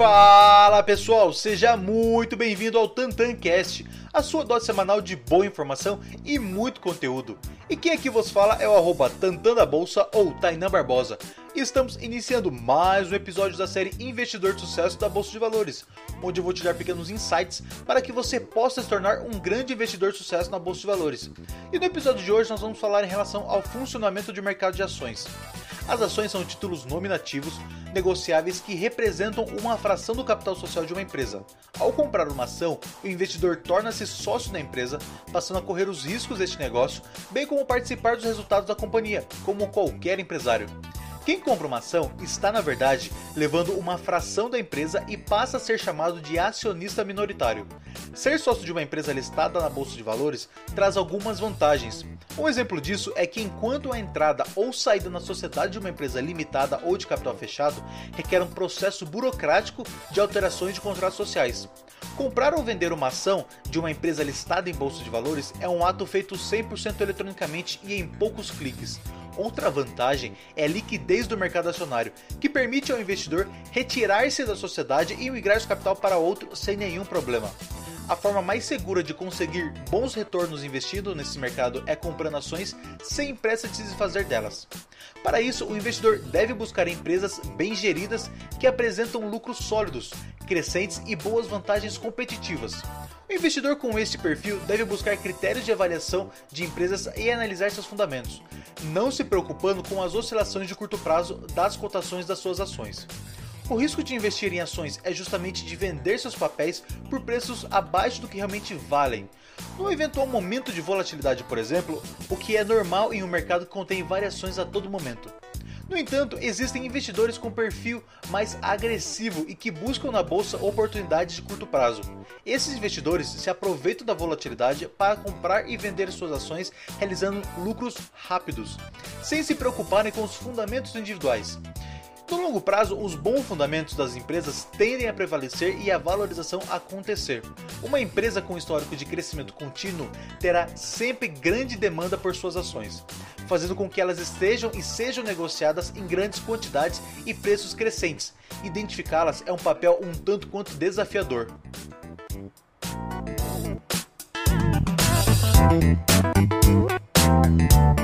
Fala pessoal, seja muito bem-vindo ao TantanCast, a sua dose semanal de boa informação e muito conteúdo. E quem aqui vos fala é o arroba Tantan da Bolsa ou Tainan Barbosa. E estamos iniciando mais um episódio da série Investidor de Sucesso da Bolsa de Valores, onde eu vou te dar pequenos insights para que você possa se tornar um grande investidor de sucesso na Bolsa de Valores. E no episódio de hoje nós vamos falar em relação ao funcionamento de mercado de ações. As ações são títulos nominativos negociáveis que representam uma fração do capital social de uma empresa. Ao comprar uma ação, o investidor torna-se sócio da empresa, passando a correr os riscos deste negócio, bem como participar dos resultados da companhia, como qualquer empresário. Quem compra uma ação está, na verdade, levando uma fração da empresa e passa a ser chamado de acionista minoritário. Ser sócio de uma empresa listada na bolsa de valores traz algumas vantagens. Um exemplo disso é que enquanto a entrada ou saída na sociedade de uma empresa limitada ou de capital fechado requer um processo burocrático de alterações de contratos sociais. Comprar ou vender uma ação de uma empresa listada em bolsa de valores é um ato feito 100% eletronicamente e em poucos cliques. Outra vantagem é a liquidez do mercado acionário, que permite ao investidor retirar-se da sociedade e migrar seu capital para outro sem nenhum problema. A forma mais segura de conseguir bons retornos investindo nesse mercado é comprando ações sem pressa de se desfazer delas. Para isso, o investidor deve buscar empresas bem geridas que apresentam lucros sólidos, crescentes e boas vantagens competitivas. O investidor com este perfil deve buscar critérios de avaliação de empresas e analisar seus fundamentos, não se preocupando com as oscilações de curto prazo das cotações das suas ações. O risco de investir em ações é justamente de vender seus papéis por preços abaixo do que realmente valem. No eventual momento de volatilidade, por exemplo, o que é normal em um mercado que contém variações a todo momento. No entanto, existem investidores com perfil mais agressivo e que buscam na bolsa oportunidades de curto prazo. Esses investidores se aproveitam da volatilidade para comprar e vender suas ações, realizando lucros rápidos, sem se preocuparem com os fundamentos individuais. No longo prazo, os bons fundamentos das empresas tendem a prevalecer e a valorização acontecer. Uma empresa com histórico de crescimento contínuo terá sempre grande demanda por suas ações, fazendo com que elas estejam e sejam negociadas em grandes quantidades e preços crescentes. Identificá-las é um papel um tanto quanto desafiador. Música